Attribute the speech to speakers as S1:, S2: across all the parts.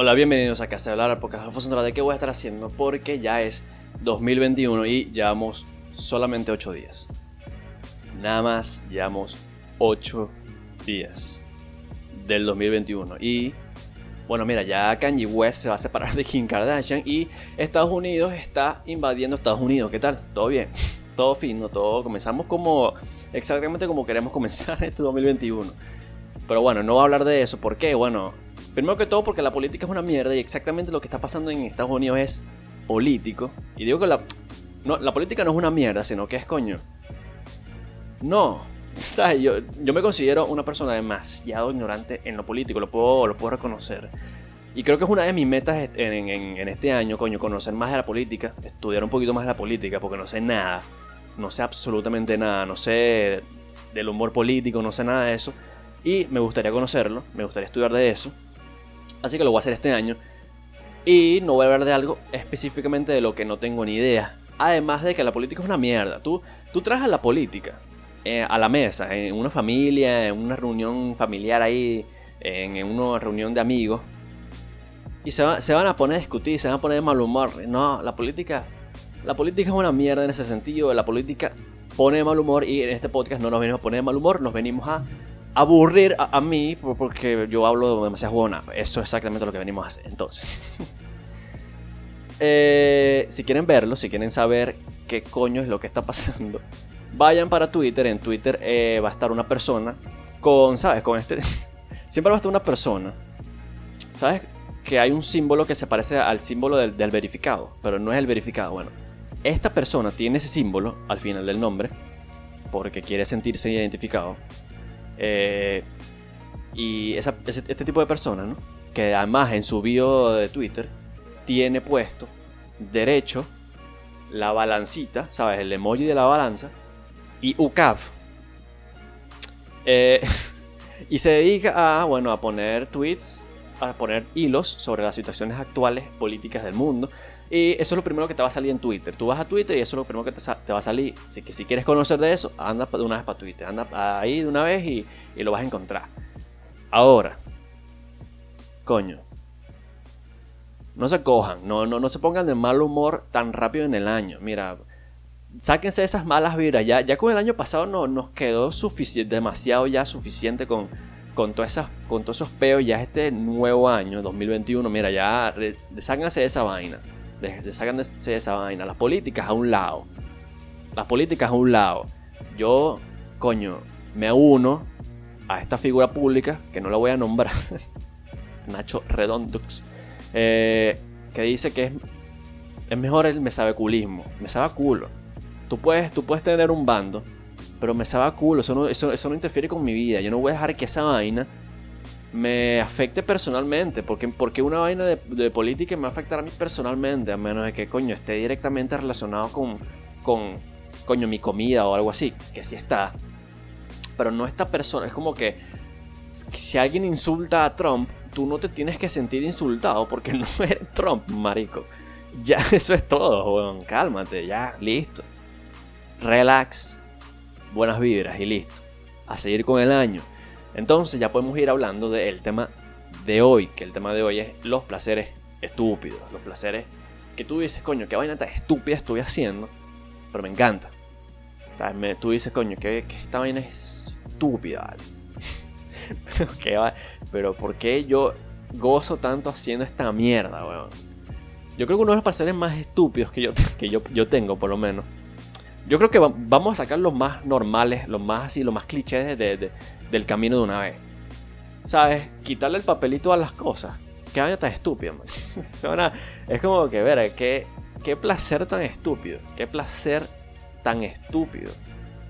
S1: Hola, bienvenidos a Casa de Hablar, porque de qué voy a estar haciendo, porque ya es 2021 y llevamos solamente 8 días. Nada más llevamos 8 días del 2021. Y bueno, mira, ya Kanye West se va a separar de Kim Kardashian y Estados Unidos está invadiendo Estados Unidos. ¿Qué tal? ¿Todo bien? Todo fino, todo. Comenzamos como exactamente como queremos comenzar este 2021. Pero bueno, no voy a hablar de eso. ¿Por qué? Bueno, primero que todo porque la política es una mierda y exactamente lo que está pasando en Estados Unidos es político. Y digo que la, no, la política no es una mierda, sino que es coño. No. ¿Sabes? Yo, yo me considero una persona demasiado ignorante en lo político, lo puedo, lo puedo reconocer. Y creo que es una de mis metas en, en, este año, coño, conocer más de la política, estudiar un poquito más de la política, porque no sé nada, no sé absolutamente nada, no sé del humor político, no sé nada de eso. Y me gustaría conocerlo, me gustaría estudiar de eso. Así que lo voy a hacer este año. Y no voy a hablar de algo específicamente de lo que no tengo ni idea. Además de que la política es una mierda. Tú, tú traes la política eh, a la mesa, en una familia, en una reunión familiar ahí, en, una reunión de amigos. Y se, se, van a poner a discutir, se van a poner de mal humor. No, la política, la política es una mierda en ese sentido. La política pone de mal humor y en este podcast no nos venimos a poner de mal humor, nos venimos a aburrir a, mí porque yo hablo demasiado buena. Eso es exactamente lo que venimos a hacer. Entonces, eh, si quieren verlo, si quieren saber qué coño es lo que está pasando, vayan para Twitter. En Twitter eh, va a estar una persona con, ¿sabes? Con este. Siempre va a estar una persona. ¿Sabes? Que hay un símbolo que se parece al símbolo del, del verificado, pero no es el verificado. Bueno, esta persona tiene ese símbolo al final del nombre porque quiere sentirse identificado eh, y este tipo de persona, ¿no? que además en su bio de Twitter tiene puesto derecho la balancita, ¿sabes? El emoji de la balanza y UCAF. Eh, y se dedica a, bueno, a poner tweets, a poner hilos sobre las situaciones actuales políticas del mundo. Y eso es lo primero que te va a salir en Twitter. Tú vas a Twitter y eso es lo primero que te, va a salir. Así que si quieres conocer de eso, anda de una vez para Twitter. Anda ahí de una vez y, lo vas a encontrar. Ahora, coño. No se cojan, no, no, no se pongan de mal humor tan rápido en el año. Mira, sáquense esas malas vibras. Ya, ya con el año pasado no, nos quedó suficiente, demasiado ya suficiente con, con, todas esas, con todos esos peos. Ya este nuevo año, 2021, mira, ya sáquense de esa vaina. Sáquense de esa vaina. Las políticas a un lado. Las políticas a un lado. Yo, coño, me uno a esta figura pública, que no la voy a nombrar, Nacho Redondux, eh, que dice que es, es mejor el me sabe culismo. Me sabe culo. Tú puedes, tú puedes tener un bando, pero me sabe culo. Eso no, eso, eso no interfiere con mi vida. Yo no voy a dejar que esa vaina me afecte personalmente. Porque, porque una vaina de, política me va a afectar a mí personalmente, a menos de que coño esté directamente relacionado con, con coño, mi comida o algo así, que sí está. Pero no esta persona, es como que si alguien insulta a Trump, tú no te tienes que sentir insultado porque no eres Trump, marico. Ya, eso es todo, weón. Cálmate, ya, listo. Relax, buenas vibras y listo. A seguir con el año. Entonces ya podemos ir hablando del tema de hoy, que el tema de hoy es los placeres estúpidos, los placeres que tú dices, coño, qué vaina tan estúpida estoy haciendo, pero me encanta. tú dices, coño, que, esta vaina es estúpida. pero, pero ¿por qué yo gozo tanto haciendo esta mierda, weón? Yo creo que uno de los placeres más estúpidos que yo, que yo, yo tengo, por lo menos, yo creo que vamos a sacar los más normales, los más así, los más clichés del camino de una vez. ¿Sabes? Quitarle el papelito a las cosas. Qué vaina tan estúpida, man. es como que, ver, qué, qué placer tan estúpido. Qué placer tan estúpido.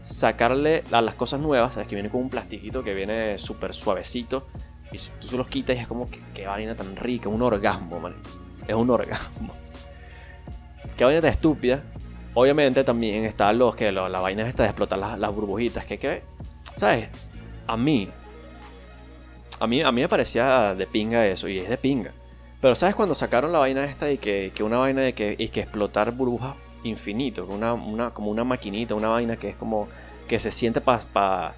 S1: Sacarle a las cosas nuevas, ¿sabes? Que viene con un plastiquito que viene súper suavecito. Y tú se los quitas y es como que qué vaina tan rica, un orgasmo, man. Es un orgasmo. Qué vaina tan estúpida Obviamente también están los que la vaina esta de explotar las, burbujitas. Que, que, ¿sabes? A mí, a mí, a mí me parecía de pinga eso, y es de pinga. Pero ¿sabes cuando sacaron la vaina esta y que, una vaina de que, y que explotar burbujas infinito? Una, una, como una maquinita, una vaina que es como que se siente para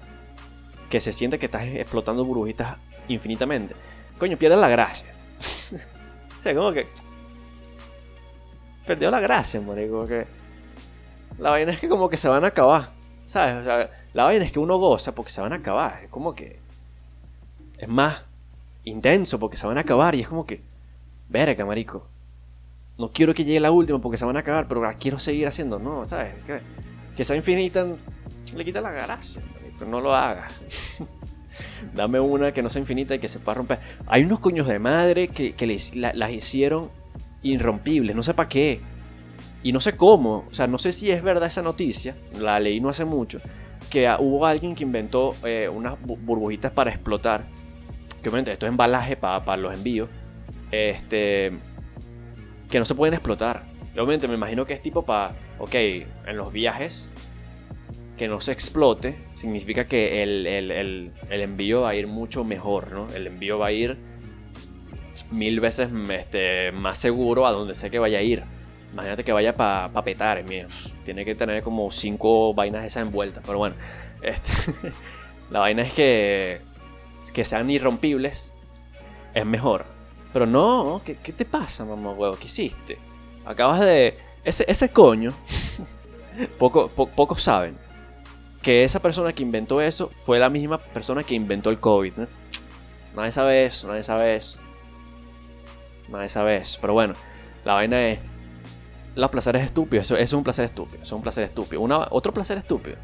S1: que se siente que estás explotando burbujitas infinitamente. Coño, pierde la gracia. O sea, como que. Perdió la gracia, marico. Que la vaina es que como que se van a acabar. ¿Sabes? O sea, la vaina es que uno goza porque se van a acabar. Es como que. Es más intenso porque se van a acabar. Y es como que. Verga, marico. No quiero que llegue la última porque se van a acabar, pero quiero seguir haciendo. No, ¿sabes? Que, que sea infinita le quita la gracia, marico. No lo hagas. Dame una que no sea infinita y que se pueda romper. Hay unos coños de madre que, las hicieron irrompibles, no sé para qué. Y no sé cómo, o sea, no sé si es verdad esa noticia, la leí no hace mucho, que hubo alguien que inventó eh, unas burbujitas para explotar, que obviamente esto es embalaje para los envíos, este, que no se pueden explotar. Obviamente me imagino que es tipo para, ok, en los viajes que no se explote, significa que el, envío va a ir mucho mejor, ¿no? El envío va a ir mil veces este, más seguro a donde sé que vaya a ir. Imagínate que vaya para pa petar, mío. Tiene que tener como cinco vainas esas envueltas. Pero bueno, este, la vaina es que, que sean irrompibles es mejor. Pero no, ¿qué, qué te pasa, mamá huevo? ¿Qué hiciste? Acabas de... Ese, ese coño, poco, pocos saben que esa persona que inventó eso fue la misma persona que inventó el COVID. ¿no? Nadie sabe eso, nadie sabe eso. Nadie sabe eso. Pero bueno, la vaina es. Los placeres estúpidos. Eso, es un placer estúpido. Eso es un placer estúpido. Una, otro placer estúpido.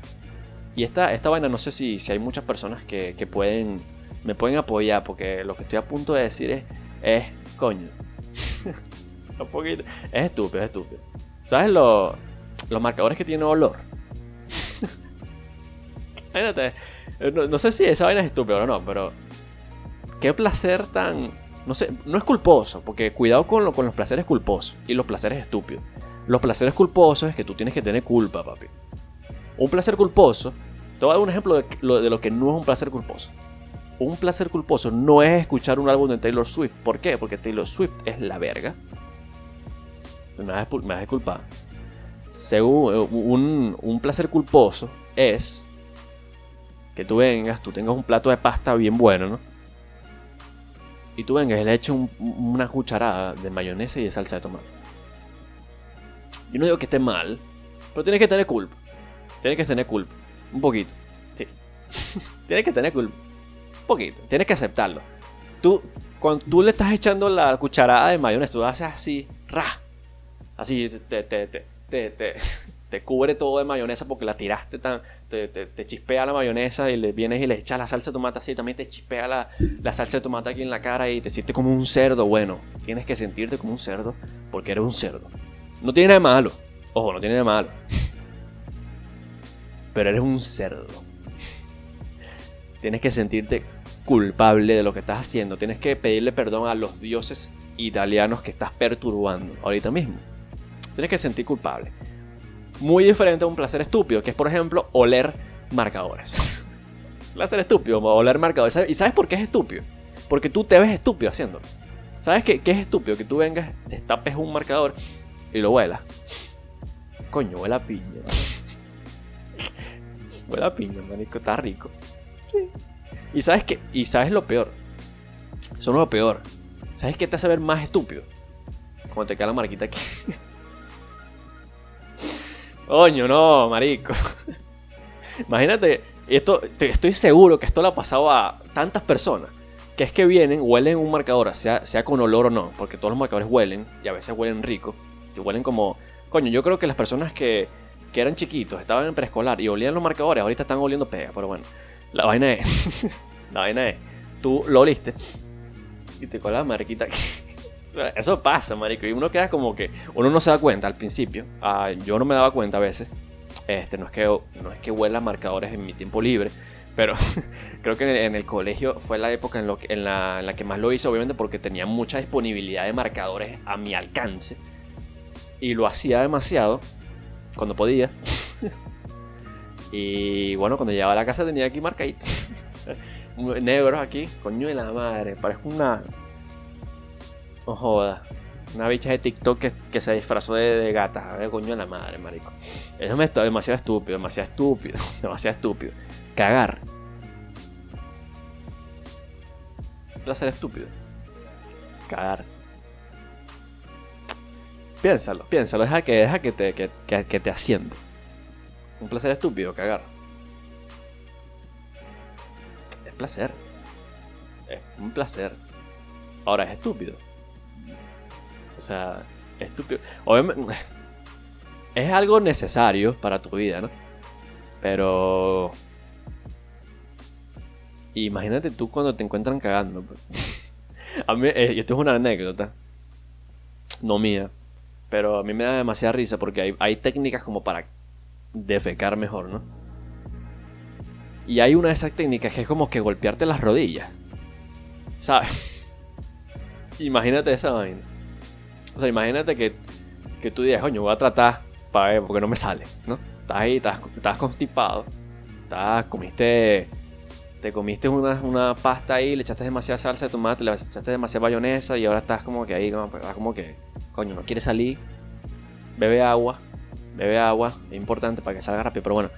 S1: Y esta, esta vaina, no sé si, si hay muchas personas que, que, pueden. Me pueden apoyar. Porque lo que estoy a punto de decir es. Es. Coño. un poquito. Es estúpido, es estúpido. ¿Sabes los marcadores que tienen olor? Eh, no, sé si esa vaina es estúpida o no, pero. Qué placer tan. No sé, no es culposo, porque cuidado con, con los placeres culposos y los placeres estúpidos. Los placeres culposos es que tú tienes que tener culpa, papi. Un placer culposo, te voy a dar un ejemplo de lo, de lo que no es un placer culposo. Un placer culposo no es escuchar un álbum de Taylor Swift. ¿Por qué? Porque Taylor Swift es la verga. Me vas a disculpar. Según eh, un, un placer culposo es que tú vengas, tú tengas un plato de pasta bien bueno, ¿no? Y tú vengas y le eches una cucharada de mayonesa y de salsa de tomate. Yo no digo que esté mal, pero tienes que tener culpa. Tienes que tener culpa. Un poquito. Sí. tienes que tener culpa. Un poquito. Tienes que aceptarlo. Tú, cuando tú le estás echando la cucharada de mayonesa, tú haces así, ra. Así, te, te, te, te, te cubre todo de mayonesa porque la tiraste tan. Te, te, chispea la mayonesa y le vienes y le echas la salsa de tomate así, también te chispea la, la, salsa de tomate aquí en la cara y te sientes como un cerdo. Bueno, tienes que sentirte como un cerdo porque eres un cerdo. No tiene nada de malo. Ojo, no tiene nada de malo. Pero eres un cerdo. Tienes que sentirte culpable de lo que estás haciendo. Tienes que pedirle perdón a los dioses italianos que estás perturbando ahorita mismo. Tienes que sentir culpable. Muy diferente a un placer estúpido, que es por ejemplo oler marcadores. placer estúpido, oler marcadores. ¿Y sabes por qué es estúpido? Porque tú te ves estúpido haciéndolo. ¿Sabes qué, qué es estúpido? Que tú vengas, destapes un marcador y lo huelas. Coño, huele a piña. huele a piña, manico, está rico. Y sabes qué, y sabes lo peor. Eso no es lo peor. ¿Sabes qué te hace ver más estúpido? Cuando te queda la marquita aquí. Coño, no, marico. Imagínate, esto, estoy seguro que esto le ha pasado a tantas personas. Que es que vienen, huelen un marcador, sea, sea con olor o no, porque todos los marcadores huelen, y a veces huelen rico. Y huelen como. Coño, yo creo que las personas que, que eran chiquitos, estaban en preescolar y olían los marcadores, ahorita están oliendo pega, pero bueno. La vaina es. la vaina es. Tú lo oliste y te cola la marquita aquí. Eso pasa, marico. Y uno queda como que. Uno no se da cuenta al principio. Ah, yo no me daba cuenta a veces. Este, no es que, no es que huela marcadores en mi tiempo libre. Pero creo que en el, colegio fue la época en, lo en, la, en, la, que más lo hice, obviamente, porque tenía mucha disponibilidad de marcadores a mi alcance. Y lo hacía demasiado cuando podía. y bueno, cuando llegaba a la casa tenía aquí marcaditos. Negros aquí, coño de la madre. Parezco una, no joda. Una bicha de TikTok que, se disfrazó de, gata. A ver, coño de la madre, marico. Eso me está demasiado estúpido, demasiado estúpido, demasiado estúpido. Cagar. Placer estúpido. Cagar. Piénsalo, piénsalo, deja que, deja que te, que, que, te asiente. Un placer estúpido, cagar. Es placer. Es un placer. Ahora es estúpido. O sea, estúpido. Obviamente, es algo necesario para tu vida, ¿no? Pero... Imagínate tú cuando te encuentran cagando. pues. A mí, eh, esto es una anécdota. No mía. Pero a mí me da demasiada risa porque hay, hay técnicas como para defecar mejor, ¿no? Y hay una de esas técnicas que es como que golpearte las rodillas. ¿Sabes? imagínate esa vaina. O sea, imagínate que, que tú digas, coño, voy a tratar para ver porque no me sale, ¿no? Estás ahí, estás, estás constipado. Estás, comiste. Te comiste una, una pasta ahí, le echaste demasiada salsa de tomate, le echaste demasiada mayonesa y ahora estás como que ahí, como que, coño, no quieres salir. Bebe agua, bebe agua, es importante para que salga rápido, pero bueno.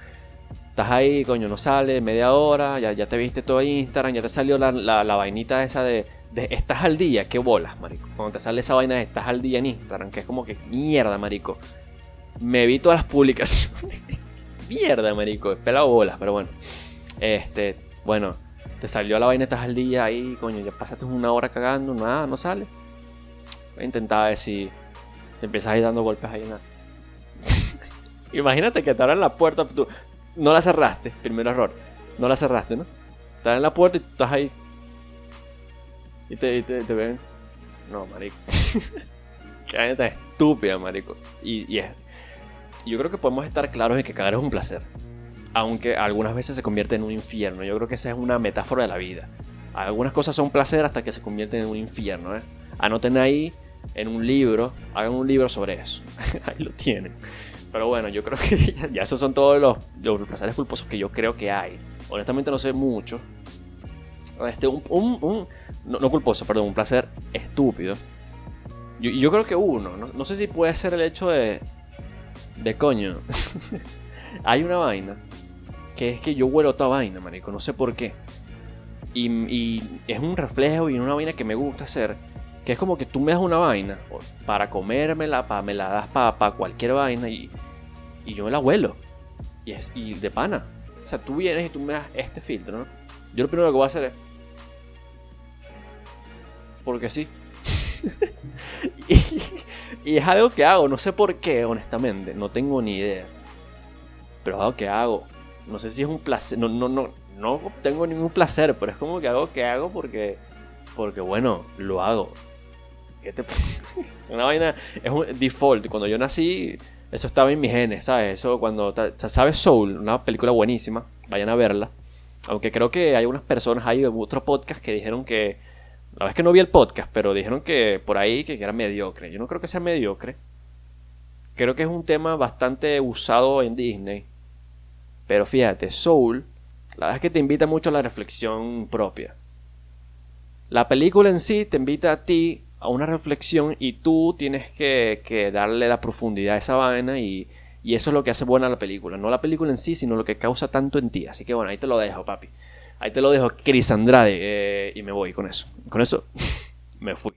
S1: Estás ahí, coño, no sale, media hora, ya, ya te viste todo Instagram, ya te salió la, la, la vainita esa de, de estás al día, qué bolas, marico. Cuando te sale esa vaina de estás al día en Instagram, que es como que mierda, marico. Me vi todas las publicaciones. mierda, marico, pelado bolas, pero bueno. Este, bueno, te salió la vaina, estás al día ahí, coño, ya pasaste una hora cagando, nada, no sale. A ver si te empiezas ahí dando golpes ahí, nada. Imagínate que te abran la puerta, tú no la cerraste, primer error. No la cerraste, ¿no? Estás en la puerta y tú estás ahí. Y te, y te, te ven. No, marico. Qué tan estúpida, marico. Y, y es. Yo creo que podemos estar claros en que cagar es un placer. Aunque algunas veces se convierte en un infierno. Yo creo que esa es una metáfora de la vida. Algunas cosas son placer hasta que se convierten en un infierno, ¿eh? Anoten ahí en un libro, hagan un libro sobre eso. ahí lo tienen. Pero bueno, yo creo que ya, esos son todos los, los placeres culposos que yo creo que hay. Honestamente no sé mucho. Este, un, un, no culposo, perdón, un placer estúpido. Yo, yo creo que uno, no, no sé si puede ser el hecho de, de coño. hay una vaina que es que yo huelo toda vaina, marico, no sé por qué. Y, y es un reflejo y una vaina que me gusta hacer. Que es como que tú me das una vaina para comérmela, para, me la das para cualquier vaina y, y yo me la huelo. Y, es, y de pana. O sea, tú vienes y tú me das este filtro, ¿no? Yo lo primero que voy a hacer es. Porque sí. y, es algo que hago, no sé por qué, honestamente, no tengo ni idea. Pero es algo que hago. No sé si es un placer, no, no, no, no tengo ningún placer, pero es como que algo que hago porque, porque bueno, lo hago. ¿Qué te- es una vaina, es un default. Cuando yo nací, eso estaba en mis genes, ¿sabes? Eso cuando, ¿sabes Soul? Una película buenísima, vayan a verla. Aunque creo que hay unas personas ahí de otro podcast que dijeron que, la es que no vi el podcast, pero dijeron que por ahí que era mediocre. Yo no creo que sea mediocre. Creo que es un tema bastante usado en Disney. Pero fíjate, Soul, la verdad es que te invita mucho a la reflexión propia. La película en sí te invita a ti a una reflexión y tú tienes que, que darle la profundidad a esa vaina y, y eso es lo que hace buena la película. No la película en sí, sino lo que causa tanto en ti. Así que bueno, ahí te lo dejo, papi. Ahí te lo dejo, Chris Andrade. eh, y me voy con eso. Con eso me fui.